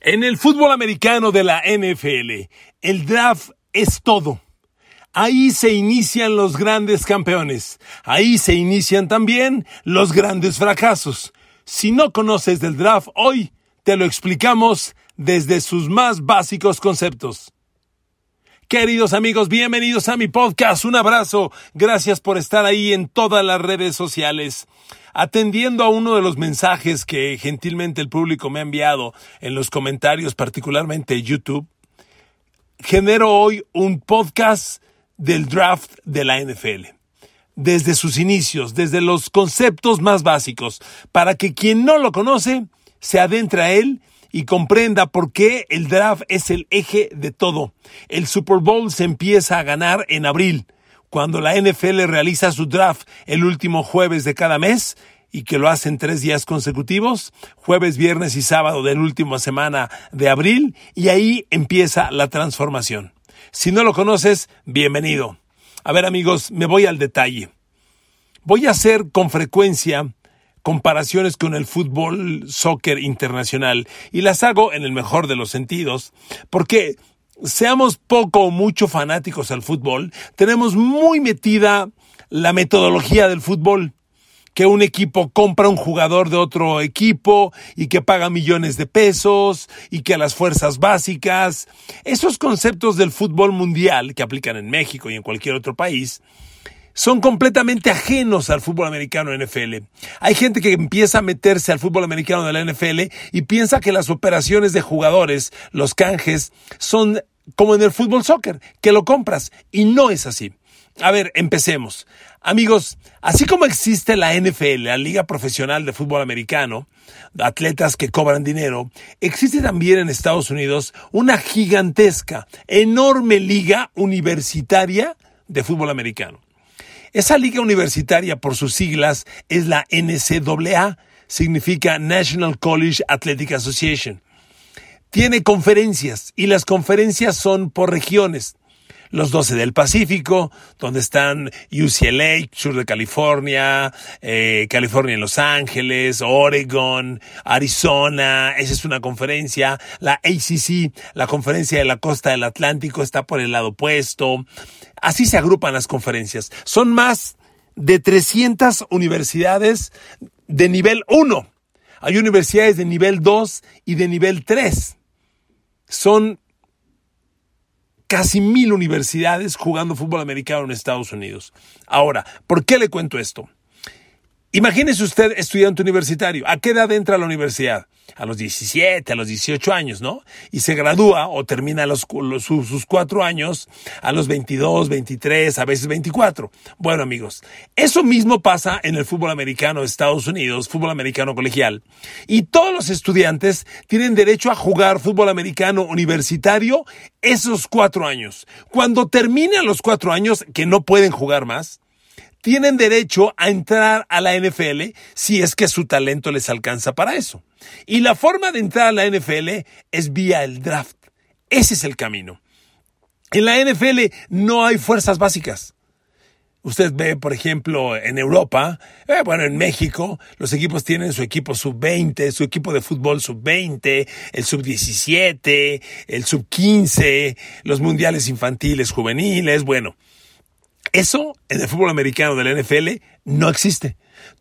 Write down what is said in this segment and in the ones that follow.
En el fútbol americano de la NFL, el draft es todo. Ahí se inician los grandes campeones. Ahí se inician también los grandes fracasos. Si no conoces del draft hoy, te lo explicamos desde sus más básicos conceptos. Queridos amigos, bienvenidos a mi podcast. Un abrazo. Gracias por estar ahí en todas las redes sociales. Atendiendo a uno de los mensajes que gentilmente el público me ha enviado en los comentarios, particularmente YouTube, genero hoy un podcast del draft de la NFL. Desde sus inicios, desde los conceptos más básicos, para que quien no lo conoce se adentre a él y comprenda por qué el draft es el eje de todo. El Super Bowl se empieza a ganar en abril cuando la NFL realiza su draft el último jueves de cada mes y que lo hacen tres días consecutivos, jueves, viernes y sábado de la última semana de abril, y ahí empieza la transformación. Si no lo conoces, bienvenido. A ver amigos, me voy al detalle. Voy a hacer con frecuencia comparaciones con el fútbol soccer internacional y las hago en el mejor de los sentidos porque seamos poco o mucho fanáticos al fútbol, tenemos muy metida la metodología del fútbol que un equipo compra un jugador de otro equipo y que paga millones de pesos y que las fuerzas básicas, esos conceptos del fútbol mundial que aplican en México y en cualquier otro país, son completamente ajenos al fútbol americano NFL. Hay gente que empieza a meterse al fútbol americano de la NFL y piensa que las operaciones de jugadores, los canjes, son como en el fútbol soccer, que lo compras y no es así. A ver, empecemos. Amigos, así como existe la NFL, la Liga Profesional de Fútbol Americano, atletas que cobran dinero, existe también en Estados Unidos una gigantesca, enorme liga universitaria de fútbol americano. Esa liga universitaria, por sus siglas, es la NCAA, significa National College Athletic Association. Tiene conferencias y las conferencias son por regiones los 12 del Pacífico, donde están UCLA, sur de California, eh, California en Los Ángeles, Oregon, Arizona, esa es una conferencia, la ACC, la conferencia de la costa del Atlántico, está por el lado opuesto. Así se agrupan las conferencias. Son más de 300 universidades de nivel 1. Hay universidades de nivel 2 y de nivel 3. Son casi mil universidades jugando fútbol americano en Estados Unidos. Ahora, ¿por qué le cuento esto? Imagínese usted estudiante universitario. ¿A qué edad entra a la universidad? A los 17, a los 18 años, ¿no? Y se gradúa o termina los, sus, cuatro años a los 22, 23, a veces 24. Bueno, amigos, eso mismo pasa en el fútbol americano de Estados Unidos, fútbol americano colegial. Y todos los estudiantes tienen derecho a jugar fútbol americano universitario esos cuatro años. Cuando terminan los cuatro años, que no pueden jugar más, tienen derecho a entrar a la NFL si es que su talento les alcanza para eso. Y la forma de entrar a la NFL es vía el draft. Ese es el camino. En la NFL no hay fuerzas básicas. Usted ve, por ejemplo, en Europa, eh, bueno, en México, los equipos tienen su equipo sub-20, su equipo de fútbol sub-20, el sub-17, el sub-15, los mundiales infantiles, juveniles, bueno. Eso en el fútbol americano de la NFL no existe.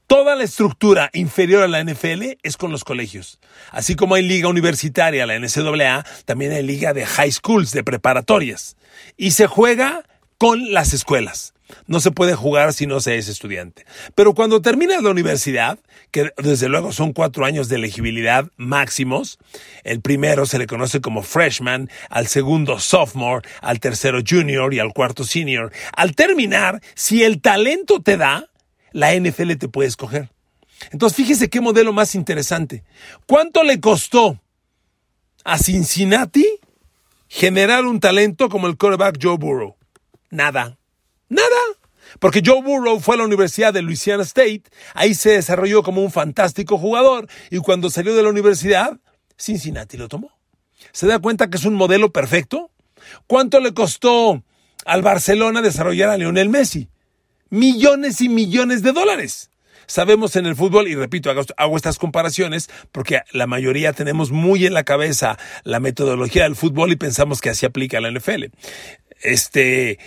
Toda la estructura inferior a la NFL es con los colegios. Así como hay liga universitaria, la NCAA, también hay liga de high schools, de preparatorias. Y se juega con las escuelas. No se puede jugar si no se es estudiante. Pero cuando terminas la universidad, que desde luego son cuatro años de elegibilidad máximos, el primero se le conoce como freshman, al segundo sophomore, al tercero junior y al cuarto senior. Al terminar, si el talento te da, la NFL te puede escoger. Entonces fíjese qué modelo más interesante. ¿Cuánto le costó a Cincinnati generar un talento como el quarterback Joe Burrow? Nada. Nada. Porque Joe Burrow fue a la Universidad de Louisiana State, ahí se desarrolló como un fantástico jugador y cuando salió de la universidad, Cincinnati lo tomó. ¿Se da cuenta que es un modelo perfecto? ¿Cuánto le costó al Barcelona desarrollar a Lionel Messi? Millones y millones de dólares. Sabemos en el fútbol, y repito, hago, estas comparaciones porque la mayoría tenemos muy en la cabeza la metodología del fútbol y pensamos que así aplica a la NFL este,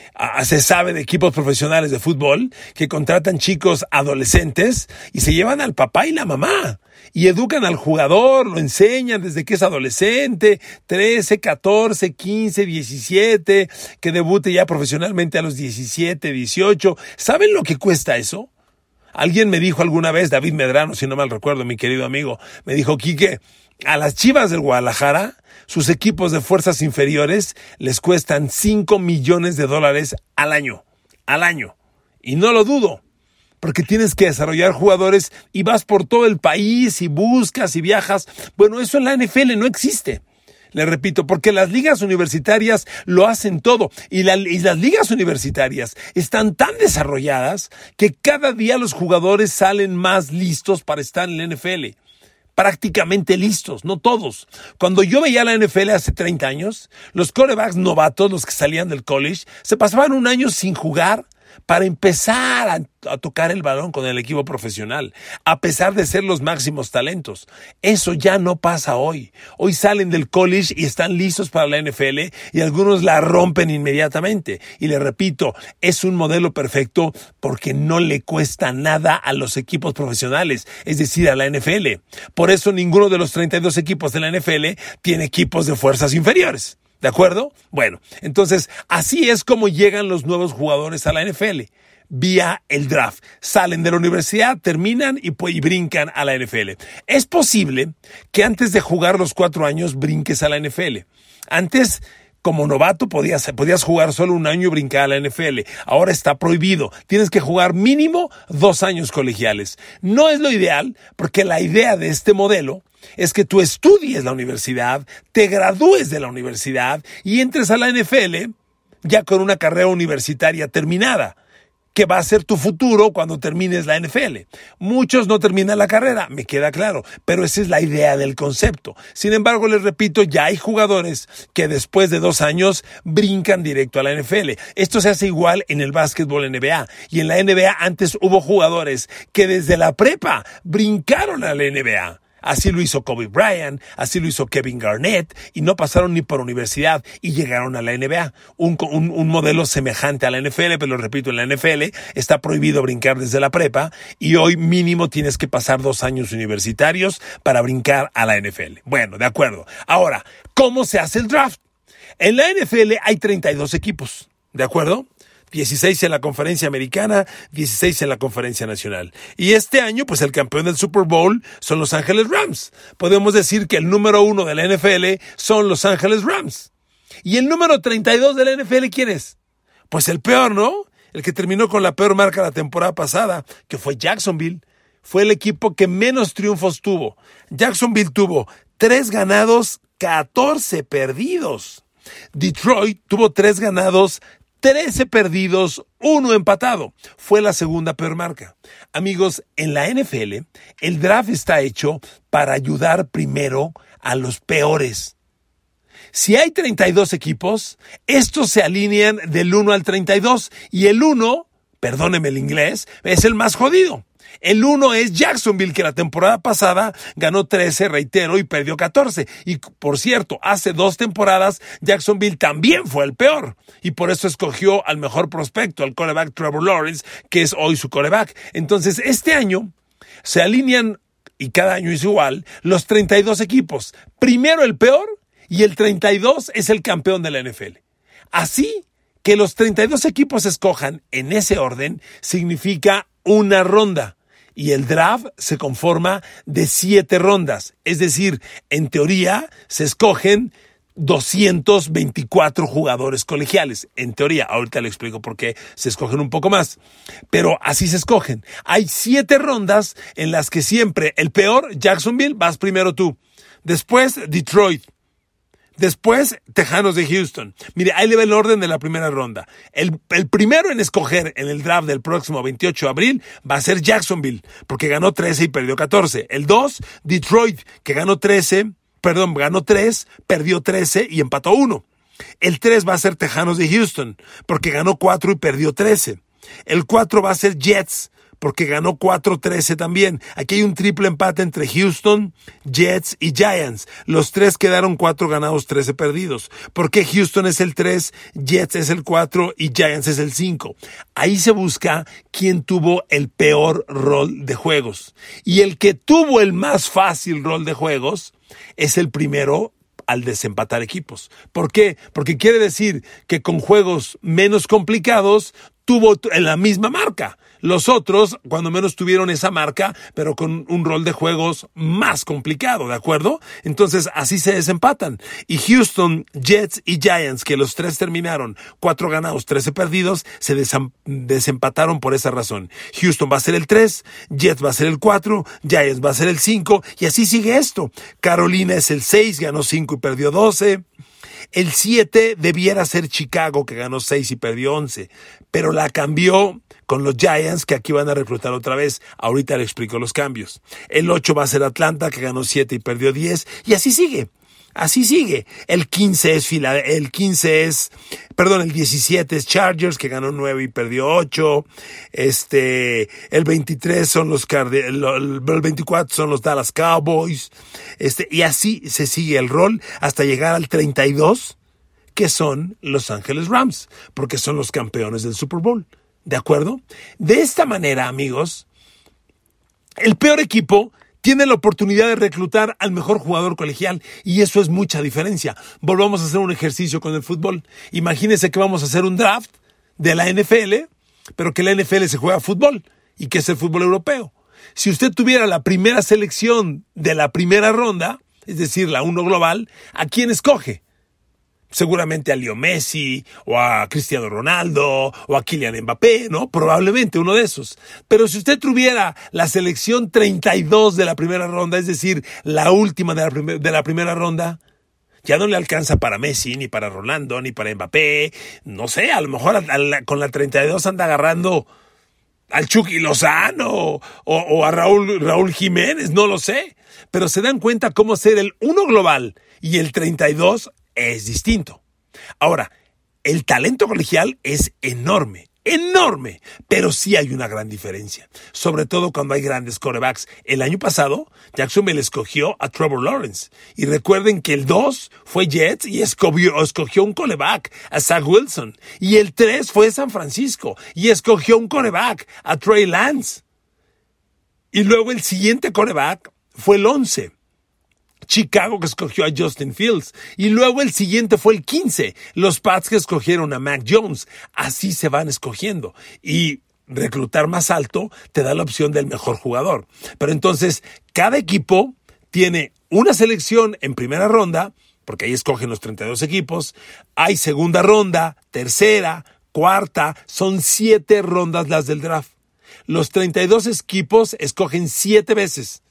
se sabe de equipos profesionales de fútbol que contratan chicos adolescentes y se llevan al papá y la mamá y educan al jugador, lo enseñan desde que es adolescente, 13, 14, 15, 17, que debute ya profesionalmente a los 17, 18. ¿Saben lo que cuesta eso? Alguien me dijo alguna vez, David Medrano, si no mal recuerdo, mi querido amigo, me dijo, Quique, a las Chivas del Guadalajara, sus equipos de fuerzas inferiores les cuestan 5 millones de dólares al año, al año. Y no lo dudo, porque tienes que desarrollar jugadores y vas por todo el país y buscas y viajas. Bueno, eso en la NFL no existe. Le repito, porque las ligas universitarias lo hacen todo y, y, las ligas universitarias están tan desarrolladas que cada día los jugadores salen más listos para estar en la NFL prácticamente listos, no todos. Cuando yo veía la NFL hace 30 años, los corebacks novatos, los que salían del college, se pasaban un año sin jugar para empezar a, tocar el balón con el equipo profesional, a pesar de ser los máximos talentos. Eso ya no pasa hoy. Hoy salen del college y están listos para la NFL y algunos la rompen inmediatamente. Y le repito, es un modelo perfecto porque no le cuesta nada a los equipos profesionales, es decir, a la NFL. Por eso ninguno de los 32 equipos de la NFL tiene equipos de fuerzas inferiores. ¿De acuerdo? Bueno, entonces así es como llegan los nuevos jugadores a la NFL vía el draft. Salen de la universidad, terminan y, brincan a la NFL. Es posible que antes de jugar los cuatro años brinques a la NFL. Antes como novato podías, podías jugar solo un año y brincar a la NFL. Ahora está prohibido. Tienes que jugar mínimo dos años colegiales. No es lo ideal porque la idea de este modelo es que tú estudies la universidad, te gradúes de la universidad y entres a la NFL ya con una carrera universitaria terminada que va a ser tu futuro cuando termines la NFL. Muchos no terminan la carrera, me queda claro, pero esa es la idea del concepto. Sin embargo, les repito, ya hay jugadores que después de dos años brincan directo a la NFL. Esto se hace igual en el básquetbol NBA. Y en la NBA antes hubo jugadores que desde la prepa brincaron a la NBA. Así lo hizo Kobe Bryant, así lo hizo Kevin Garnett, y no pasaron ni por universidad y llegaron a la NBA. Un, un, modelo semejante a la NFL, pero lo repito, en la NFL está prohibido brincar desde la prepa y hoy mínimo tienes que pasar dos años universitarios para brincar a la NFL. Bueno, de acuerdo. Ahora, ¿cómo se hace el draft? En la NFL hay 32 equipos, ¿de acuerdo? 16 en la conferencia americana, 16 en la conferencia nacional. Y este año, pues el campeón del Super Bowl son Los Ángeles Rams. Podemos decir que el número uno de la NFL son Los Ángeles Rams. ¿Y el número 32 de la NFL quién es? Pues el peor, ¿no? El que terminó con la peor marca la temporada pasada, que fue Jacksonville. Fue el equipo que menos triunfos tuvo. Jacksonville tuvo tres ganados, 14 perdidos. Detroit tuvo tres ganados, 13 perdidos, uno empatado. Fue la segunda peor marca. Amigos, en la NFL, el draft está hecho para ayudar primero a los peores. Si hay 32 equipos, estos se alinean del 1 al 32 y el 1, perdóneme el inglés, es el más jodido. El uno es Jacksonville, que la temporada pasada ganó 13, reitero, y perdió 14. Y por cierto, hace dos temporadas Jacksonville también fue el peor. Y por eso escogió al mejor prospecto, al coreback Trevor Lawrence, que es hoy su coreback. Entonces, este año se alinean, y cada año es igual, los 32 equipos. Primero el peor y el 32 es el campeón de la NFL. Así que los 32 equipos escojan en ese orden significa una ronda y el draft se conforma de siete rondas. Es decir, en teoría se escogen 224 jugadores colegiales. En teoría, ahorita le explico por qué se escogen un poco más. Pero así se escogen. Hay siete rondas en las que siempre el peor, Jacksonville, vas primero tú. Después, Detroit. Después, Tejanos de Houston. Mire, ahí le ve el orden de la primera ronda. El, primero en escoger en el draft del próximo 28 de abril va a ser Jacksonville, porque ganó 13 y perdió 14. El 2, Detroit, que ganó 13, perdón, ganó 3, perdió 13 y empató 1. El 3 va a ser Tejanos de Houston, porque ganó 4 y perdió 13. El 4 va a ser Jets, porque ganó 4-13 también. Aquí hay un triple empate entre Houston, Jets y Giants. Los tres quedaron 4 ganados, 13 perdidos. ¿Por qué Houston es el 3, Jets es el 4 y Giants es el 5? Ahí se busca quién tuvo el peor rol de juegos. Y el que tuvo el más fácil rol de juegos es el primero al desempatar equipos. ¿Por qué? Porque quiere decir que con juegos menos complicados tuvo la misma marca. Los otros, cuando menos tuvieron esa marca, pero con un rol de juegos más complicado, ¿de acuerdo? Entonces, así se desempatan. Y Houston, Jets y Giants, que los tres terminaron cuatro ganados, trece perdidos, se desempataron por esa razón. Houston va a ser el 3, Jets va a ser el 4, Giants va a ser el 5, y así sigue esto. Carolina es el 6, ganó 5 y perdió 12. El 7 debiera ser Chicago, que ganó 6 y perdió 11, pero la cambió con los Giants, que aquí van a reclutar otra vez. Ahorita le explico los cambios. El 8 va a ser Atlanta, que ganó 7 y perdió 10, y así sigue. Así sigue. El 15 es Fila, el 15 es, perdón, el 17 es Chargers, que ganó 9 y perdió 8. Este, el 23 son los el 24 son los Dallas Cowboys. Este, y así se sigue el rol hasta llegar al 32, que son Los Ángeles Rams, porque son los campeones del Super Bowl. ¿De acuerdo? De esta manera, amigos, el peor equipo tiene la oportunidad de reclutar al mejor jugador colegial y eso es mucha diferencia. Volvamos a hacer un ejercicio con el fútbol. Imagínense que vamos a hacer un draft de la NFL, pero que la NFL se juega fútbol y que es el fútbol europeo. Si usted tuviera la primera selección de la primera ronda, es decir, la uno global, ¿a quién escoge? Seguramente a Leo Messi o a Cristiano Ronaldo o a Kylian Mbappé, ¿no? Probablemente uno de esos. Pero si usted tuviera la selección 32 de la primera ronda, es decir, la última de la, primera ronda, ya no le alcanza para Messi, ni para Ronaldo, ni para Mbappé. No sé, a lo mejor con la 32 anda agarrando al Chucky Lozano o, a Raúl, Raúl Jiménez, no lo sé. Pero se dan cuenta cómo ser el uno global y el 32 es distinto. Ahora, el talento colegial es enorme, enorme, pero sí hay una gran diferencia, sobre todo cuando hay grandes corebacks. El año pasado, Jacksonville escogió a Trevor Lawrence, y recuerden que el 2 fue Jets y escogió, escogió un coreback, a Zach Wilson, y el 3 fue San Francisco, y escogió un coreback, a Trey Lance. Y luego el siguiente coreback fue el 11 Chicago que escogió a Justin Fields. Y luego el siguiente fue el 15, los Pats que escogieron a Mac Jones. Así se van escogiendo. Y reclutar más alto te da la opción del mejor jugador. Pero entonces, cada equipo tiene una selección en primera ronda, porque ahí escogen los 32 equipos, hay segunda ronda, tercera, cuarta, son siete rondas las del draft. Los 32 equipos escogen siete veces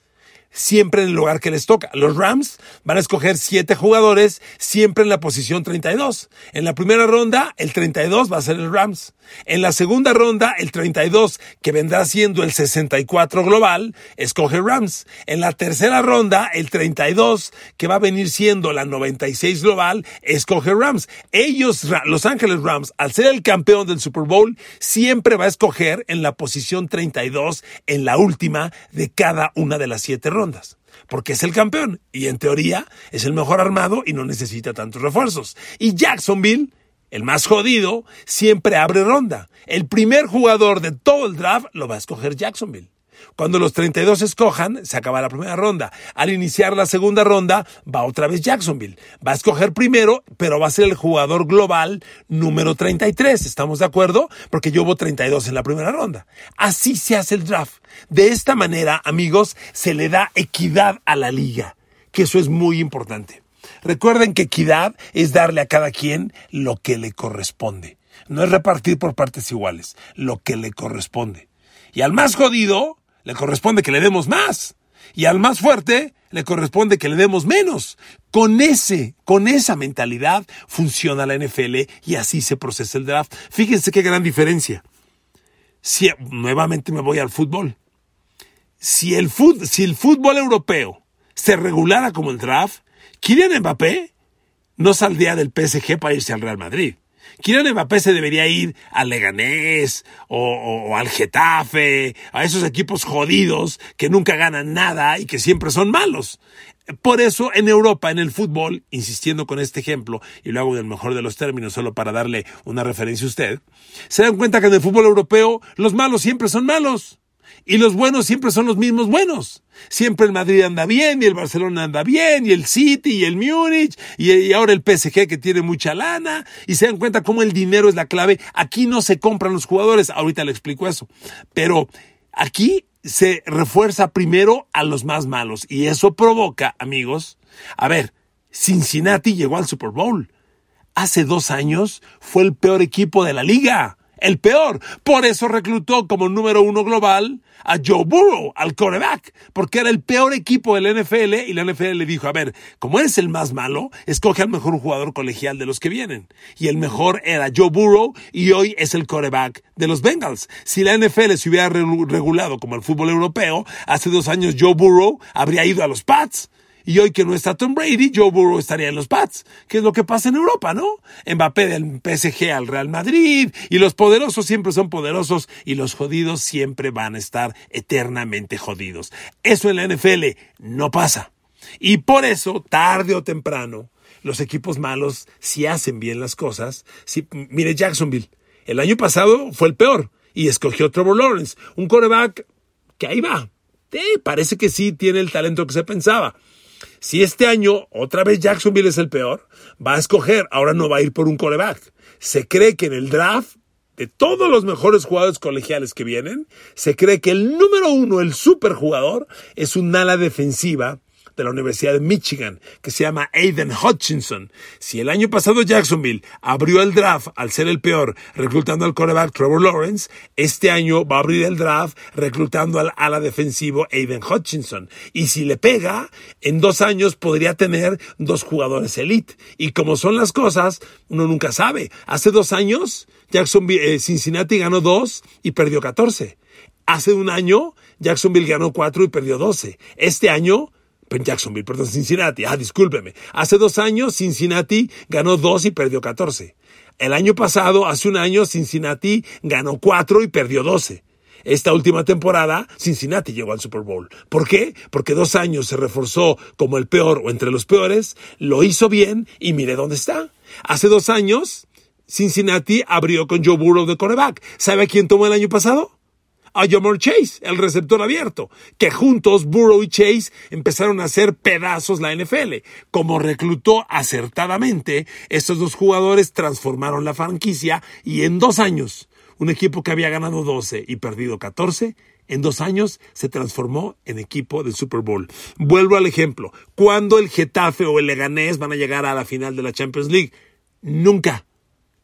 siempre en el lugar que les toca. Los Rams van a escoger siete jugadores siempre en la posición 32. En la primera ronda, el 32 va a ser el Rams. En la segunda ronda, el 32, que vendrá siendo el 64 global, escoge Rams. En la tercera ronda, el 32, que va a venir siendo la 96 global, escoge Rams. Ellos, Los Ángeles Rams, al ser el campeón del Super Bowl, siempre va a escoger en la posición 32, en la última de cada una de las siete rondas porque es el campeón y en teoría es el mejor armado y no necesita tantos refuerzos. Y Jacksonville el más jodido siempre abre ronda. El primer jugador de todo el draft lo va a escoger Jacksonville. Cuando los 32 escojan, se acaba la primera ronda. Al iniciar la segunda ronda, va otra vez Jacksonville. Va a escoger primero, pero va a ser el jugador global número 33. ¿Estamos de acuerdo? Porque yo hubo 32 en la primera ronda. Así se hace el draft. De esta manera, amigos, se le da equidad a la liga, que eso es muy importante. Recuerden que equidad es darle a cada quien lo que le corresponde. No es repartir por partes iguales, lo que le corresponde. Y al más jodido le corresponde que le demos más. Y al más fuerte le corresponde que le demos menos. Con ese, con esa mentalidad funciona la NFL y así se procesa el draft. Fíjense qué gran diferencia. Si, nuevamente me voy al fútbol. Si el, si el fútbol europeo se regulara como el draft, Kylian Mbappé no saldría del PSG para irse al Real Madrid. Kylian Mbappé se debería ir al Leganés o, al Getafe, a esos equipos jodidos que nunca ganan nada y que siempre son malos. Por eso en Europa, en el fútbol, insistiendo con este ejemplo, y lo hago del mejor de los términos solo para darle una referencia a usted, se dan cuenta que en el fútbol europeo los malos siempre son malos. Y los buenos siempre son los mismos buenos. Siempre el Madrid anda bien, y el Barcelona anda bien, y el City, y el Múnich, y, ahora el PSG que tiene mucha lana, y se dan cuenta cómo el dinero es la clave. Aquí no se compran los jugadores, ahorita le explico eso. Pero aquí se refuerza primero a los más malos, y eso provoca, amigos, a ver, Cincinnati llegó al Super Bowl. Hace dos años fue el peor equipo de la liga el peor. Por eso reclutó como número uno global a Joe Burrow, al quarterback, porque era el peor equipo del NFL y la NFL le dijo, a ver, como eres el más malo, escoge al mejor jugador colegial de los que vienen. Y el mejor era Joe Burrow y hoy es el quarterback de los Bengals. Si la NFL se hubiera regulado como el fútbol europeo, hace dos años Joe Burrow habría ido a los Pats. Y hoy que no está Tom Brady, Joe Burrow estaría en los Pats, que es lo que pasa en Europa, ¿no? Mbappé del PSG al Real Madrid, y los poderosos siempre son poderosos, y los jodidos siempre van a estar eternamente jodidos. Eso en la NFL no pasa. Y por eso, tarde o temprano, los equipos malos, si hacen bien las cosas, si, mire Jacksonville, el año pasado fue el peor, y escogió Trevor Lawrence, un quarterback que ahí va. parece que sí tiene el talento que se pensaba. Si este año otra vez Jacksonville es el peor, va a escoger, ahora no va a ir por un coreback. Se cree que en el draft de todos los mejores jugadores colegiales que vienen, se cree que el número uno, el superjugador, es un ala defensiva de la Universidad de Michigan, que se llama Aiden Hutchinson. Si el año pasado Jacksonville abrió el draft al ser el peor, reclutando al quarterback Trevor Lawrence, este año va a abrir el draft reclutando al ala defensivo Aiden Hutchinson. Y si le pega, en dos años podría tener dos jugadores elite. Y como son las cosas, uno nunca sabe. Hace dos años, Jacksonville, eh, Cincinnati ganó dos y perdió 14. Hace un año, Jacksonville ganó cuatro y perdió 12. Este año, Jacksonville, perdón, Cincinnati. Ah, discúlpeme. Hace dos años Cincinnati ganó dos y perdió 14. El año pasado, hace un año, Cincinnati ganó cuatro y perdió 12. Esta última temporada, Cincinnati llegó al Super Bowl. ¿Por qué? Porque dos años se reforzó como el peor o entre los peores, lo hizo bien y mire dónde está. Hace dos años, Cincinnati abrió con Joe Burrow de coreback. ¿Sabe a quién tomó el año pasado? A Jamar Chase, el receptor abierto, que juntos Burrow y Chase empezaron a hacer pedazos la NFL. Como reclutó acertadamente, estos dos jugadores transformaron la franquicia y en dos años, un equipo que había ganado 12 y perdido 14, en dos años se transformó en equipo del Super Bowl. Vuelvo al ejemplo. ¿Cuándo el Getafe o el Leganés van a llegar a la final de la Champions League? Nunca.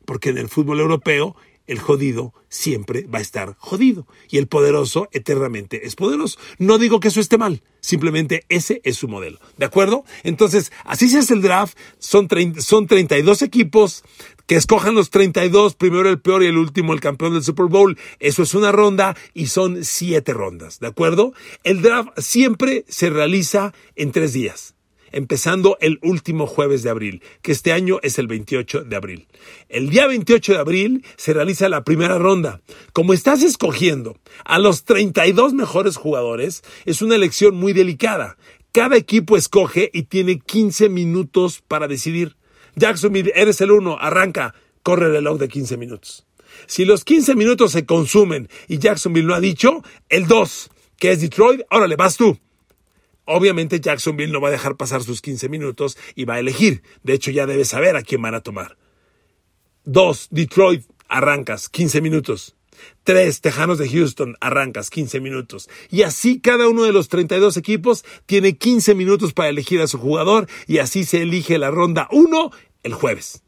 Porque en el fútbol europeo el jodido siempre va a estar jodido y el poderoso eternamente es poderoso. No digo que eso esté mal, simplemente ese es su modelo. ¿De acuerdo? Entonces, así se hace el draft, son, son 32 equipos que escojan los 32, primero el peor y el último el campeón del Super Bowl. Eso es una ronda y son siete rondas, ¿de acuerdo? El draft siempre se realiza en tres días empezando el último jueves de abril, que este año es el 28 de abril. El día 28 de abril se realiza la primera ronda. Como estás escogiendo a los 32 mejores jugadores, es una elección muy delicada. Cada equipo escoge y tiene 15 minutos para decidir. Jacksonville, eres el uno, arranca, corre el reloj de 15 minutos. Si los 15 minutos se consumen y Jacksonville no ha dicho, el 2, que es Detroit, ahora le vas tú. Obviamente Jacksonville no va a dejar pasar sus 15 minutos y va a elegir. De hecho, ya debe saber a quién van a tomar. Dos, Detroit, arrancas, 15 minutos. Tres, Tejanos de Houston, arrancas 15 minutos. Y así cada uno de los 32 equipos tiene 15 minutos para elegir a su jugador y así se elige la ronda 1 el jueves.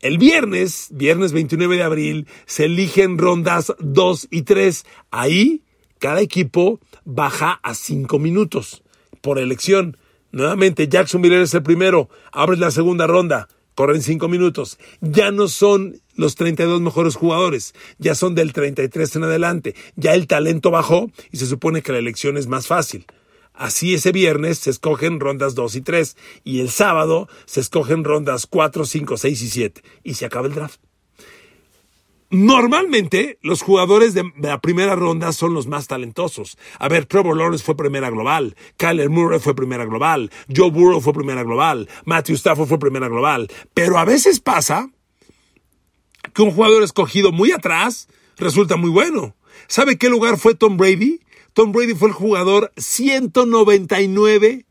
El viernes, viernes 29 de abril, se eligen rondas 2 y 3. Ahí cada equipo baja a cinco minutos por elección. Nuevamente, Jacksonville es el primero, abres la segunda ronda, corren cinco minutos. Ya no son los 32 mejores jugadores, ya son del 33 en adelante. Ya el talento bajó y se supone que la elección es más fácil. Así ese viernes se escogen rondas 2 y 3 y el sábado se escogen rondas 4, 5, 6 y 7 y se acaba el draft. Normalmente los jugadores de la primera ronda son los más talentosos. A ver, Trevor Lawrence fue primera global, Kyler Murray fue primera global, Joe Burrow fue primera global, Matthew Stafford fue primera global. Pero a veces pasa que un jugador escogido muy atrás resulta muy bueno. ¿Sabe qué lugar fue Tom Brady? Tom Brady fue el jugador 199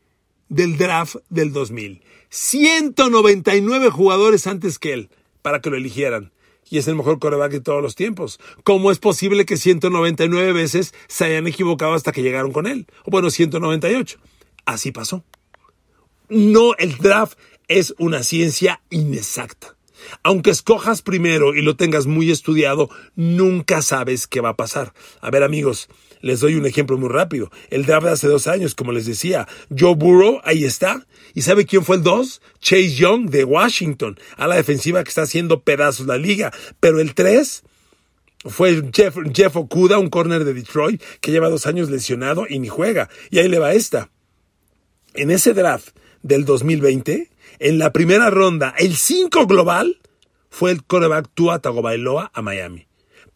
del draft del 2000. 199 jugadores antes que él para que lo eligieran y es el mejor coreback de todos los tiempos. ¿Cómo es posible que 199 veces se hayan equivocado hasta que llegaron con él? O bueno, 198. Así pasó. No, el draft es una ciencia inexacta. Aunque escojas primero y lo tengas muy estudiado, nunca sabes qué va a pasar. A ver amigos, les doy un ejemplo muy rápido. El draft de hace dos años, como les decía, Joe Burrow, ahí está. ¿Y sabe quién fue el dos? Chase Young de Washington, a la defensiva que está haciendo pedazos la liga. Pero el tres fue Jeff, Jeff Okuda, un corner de Detroit, que lleva dos años lesionado y ni juega. Y ahí le va esta. En ese draft del 2020, en la primera ronda, el 5 global fue el coreback Tua Tagovailoa a Miami.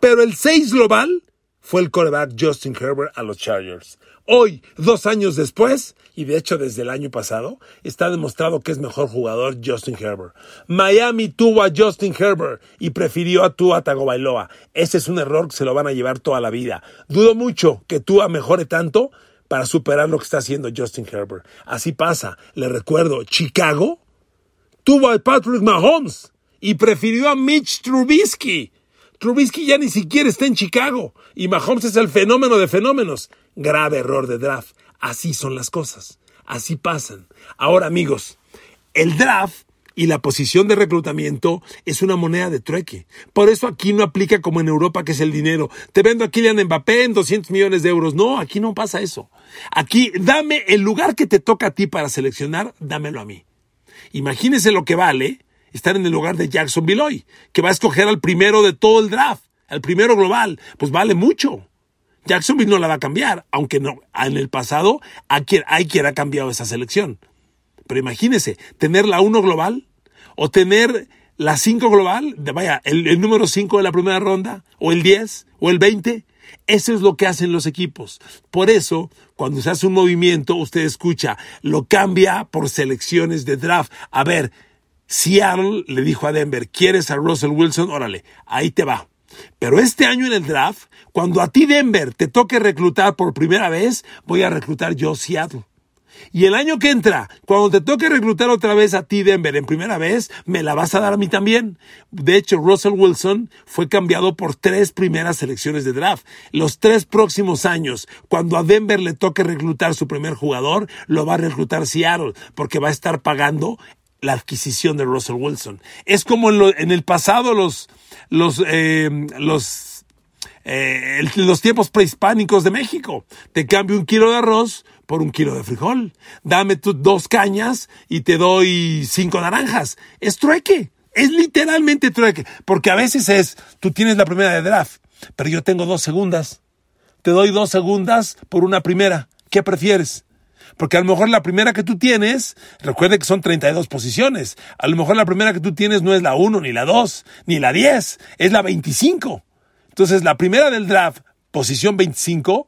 Pero el 6 global fue el quarterback Justin Herbert a los Chargers. Hoy, dos años después, y de hecho desde el año pasado, está demostrado que es mejor jugador Justin Herbert. Miami tuvo a Justin Herbert y prefirió a Tua Tagovailoa. Ese es un error que se lo van a llevar toda la vida. Dudo mucho que Tua mejore tanto para superar lo que está haciendo Justin Herbert. Así pasa. Le recuerdo, Chicago tuvo a Patrick Mahomes y prefirió a Mitch Trubisky. Trubisky ya ni siquiera está en Chicago y Mahomes es el fenómeno de fenómenos. Grave error de draft. Así son las cosas. Así pasan. Ahora, amigos, el draft y la posición de reclutamiento es una moneda de trueque. Por eso aquí no aplica como en Europa, que es el dinero. Te vendo a Kylian Mbappé en 200 millones de euros. No, aquí no pasa eso. Aquí, dame el lugar que te toca a ti para seleccionar, dámelo a mí. Imagínese lo que vale estar en el lugar de Jackson hoy, que va a escoger al primero de todo el draft, al primero global, pues vale mucho. Jacksonville no la va a cambiar, aunque no, en el pasado hay quien, ha cambiado esa selección. Pero imagínese, tener la 1 global o tener la 5 global, vaya, el, el número 5 de la primera ronda, o el 10, o el 20. Eso es lo que hacen los equipos. Por eso, cuando se hace un movimiento, usted escucha, lo cambia por selecciones de draft. A ver, Seattle le dijo a Denver, ¿quieres a Russell Wilson? Órale, ahí te va. Pero este año en el draft, cuando a ti Denver te toque reclutar por primera vez, voy a reclutar yo Seattle. Y el año que entra, cuando te toque reclutar otra vez a ti Denver en primera vez, me la vas a dar a mí también. De hecho, Russell Wilson fue cambiado por tres primeras selecciones de draft. Los tres próximos años, cuando a Denver le toque reclutar su primer jugador, lo va a reclutar Seattle, porque va a estar pagando la adquisición de Russell Wilson. Es como en, el pasado los, los, eh, los, eh, los tiempos prehispánicos de México. Te cambio un kilo de arroz por un kilo de frijol. Dame tus dos cañas y te doy cinco naranjas. Es trueque. Es literalmente trueque. Porque a veces es, tú tienes la primera de draft, pero yo tengo dos segundas. Te doy dos segundas por una primera. ¿Qué prefieres? Porque a lo mejor la primera que tú tienes, recuerde que son 32 posiciones, a lo mejor la primera que tú tienes no es la 1, ni la 2, ni la 10, es la 25. Entonces la primera del draft, posición 25,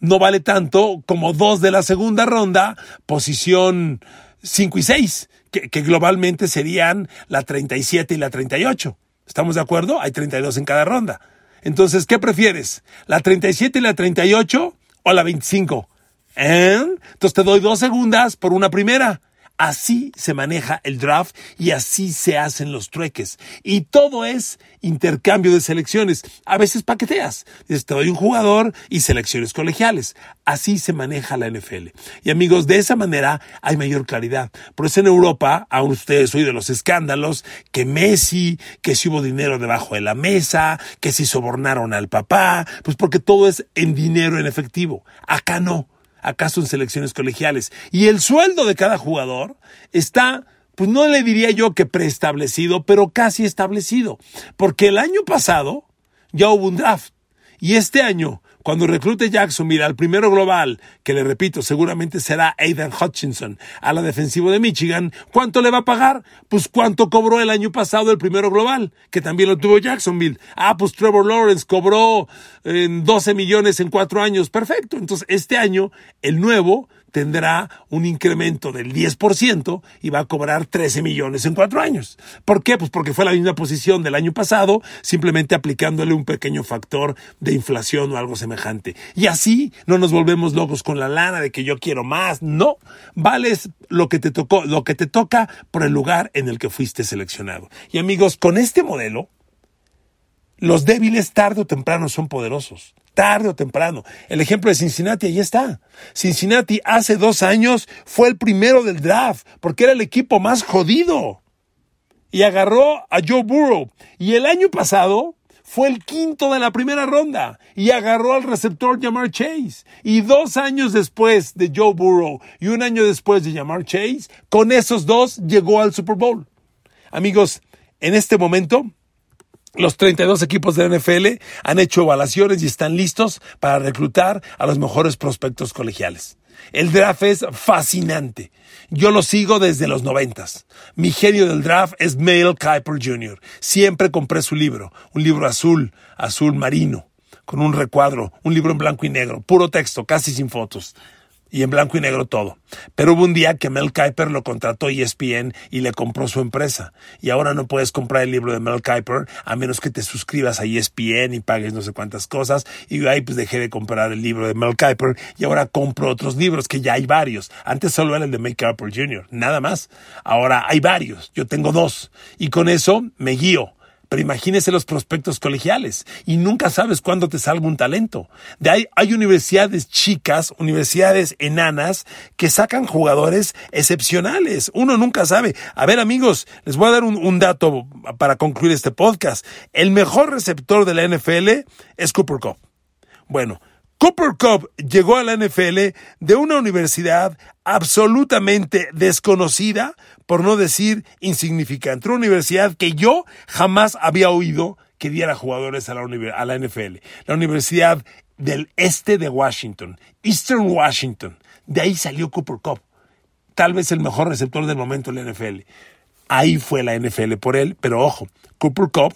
no vale tanto como dos de la segunda ronda, posición 5 y 6, que, que globalmente serían la 37 y la 38. ¿Estamos de acuerdo? Hay 32 en cada ronda. Entonces, ¿qué prefieres? ¿La 37 y la 38 o la 25? Entonces te doy dos segundas por una primera. Así se maneja el draft y así se hacen los trueques. Y todo es intercambio de selecciones. A veces paqueteas. Dices, te doy un jugador y selecciones colegiales. Así se maneja la NFL. Y amigos, de esa manera hay mayor claridad. Por eso en Europa, aún ustedes oyen los escándalos, que Messi, que si hubo dinero debajo de la mesa, que si sobornaron al papá, pues porque todo es en dinero en efectivo. Acá no acaso en selecciones colegiales. Y el sueldo de cada jugador está, pues no le diría yo que preestablecido, pero casi establecido. Porque el año pasado ya hubo un draft. Y este año, Cuando reclute Jacksonville al primero global, que le repito, seguramente será Aidan Hutchinson, a la defensiva de Michigan, ¿cuánto le va a pagar? Pues cuánto cobró el año pasado el primero global, que también lo tuvo Jacksonville. Ah, pues Trevor Lawrence cobró en 12 millones en cuatro años. Perfecto. Entonces, este año, el nuevo tendrá un incremento del 10% y va a cobrar 13 millones en cuatro años. ¿Por qué? Pues porque fue la misma posición del año pasado, simplemente aplicándole un pequeño factor de inflación o algo semejante. Y así no nos volvemos locos con la lana de que yo quiero más. No, vales lo que te tocó, lo que te toca por el lugar en el que fuiste seleccionado. Y amigos, con este modelo, los débiles tarde o temprano son poderosos tarde o temprano. El ejemplo de Cincinnati, ahí está. Cincinnati hace dos años fue el primero del draft, porque era el equipo más jodido. Y agarró a Joe Burrow. Y el año pasado fue el quinto de la primera ronda y agarró al receptor Jamar Chase. Y dos años después de Joe Burrow y un año después de Jamar Chase, con esos dos llegó al Super Bowl. Amigos, en este momento los 32 equipos de la NFL han hecho evaluaciones y están listos para reclutar a los mejores prospectos colegiales. El draft es fascinante. Yo lo sigo desde los noventas. Mi genio del draft es Mel Kiper Jr. Siempre compré su libro, un libro azul, azul marino, con un recuadro, un libro en blanco y negro, puro texto, casi sin fotos y en blanco y negro todo. Pero hubo un día que Mel Kiper lo contrató ESPN y le compró su empresa. Y ahora no puedes comprar el libro de Mel Kiper a menos que te suscribas a ESPN y pagues no sé cuántas cosas. Y ahí pues dejé de comprar el libro de Mel Kiper y ahora compro otros libros que ya hay varios. Antes solo era el de Mel Kiper Jr., nada más. Ahora hay varios. Yo tengo dos. Y con eso me guío pero imagínese los prospectos colegiales y nunca sabes cuándo te salga un talento. De ahí hay universidades chicas, universidades enanas que sacan jugadores excepcionales. Uno nunca sabe. A ver amigos, les voy a dar un, un dato para concluir este podcast. El mejor receptor de la NFL es Cooper Cup. Bueno, Cooper Cup llegó a la NFL de una universidad absolutamente desconocida, por no decir insignificante. Una universidad que yo jamás había oído que diera jugadores a la, NFL. La Universidad del Este de Washington, Eastern Washington. De ahí salió Cooper Cup. Tal vez el mejor receptor del momento en la NFL. Ahí fue la NFL por él, pero ojo, Cooper Cup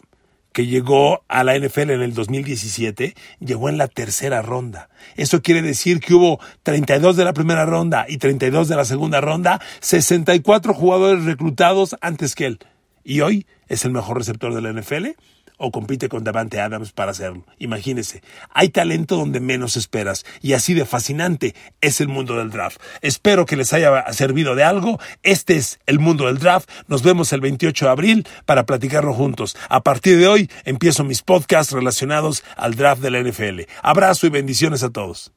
que llegó a la NFL en el 2017, llegó en la tercera ronda. Eso quiere decir que hubo 32 de la primera ronda y 32 de la segunda ronda, 64 jugadores reclutados antes que él. Y hoy es el mejor receptor de la NFL o compite con Davante Adams para hacerlo. Imagínese, hay talento donde menos esperas y así de fascinante es el mundo del draft. Espero que les haya servido de algo. Este es el mundo del draft. Nos vemos el 28 de abril para platicarlo juntos. A partir de hoy empiezo mis podcasts relacionados al draft de la NFL. Abrazo y bendiciones a todos.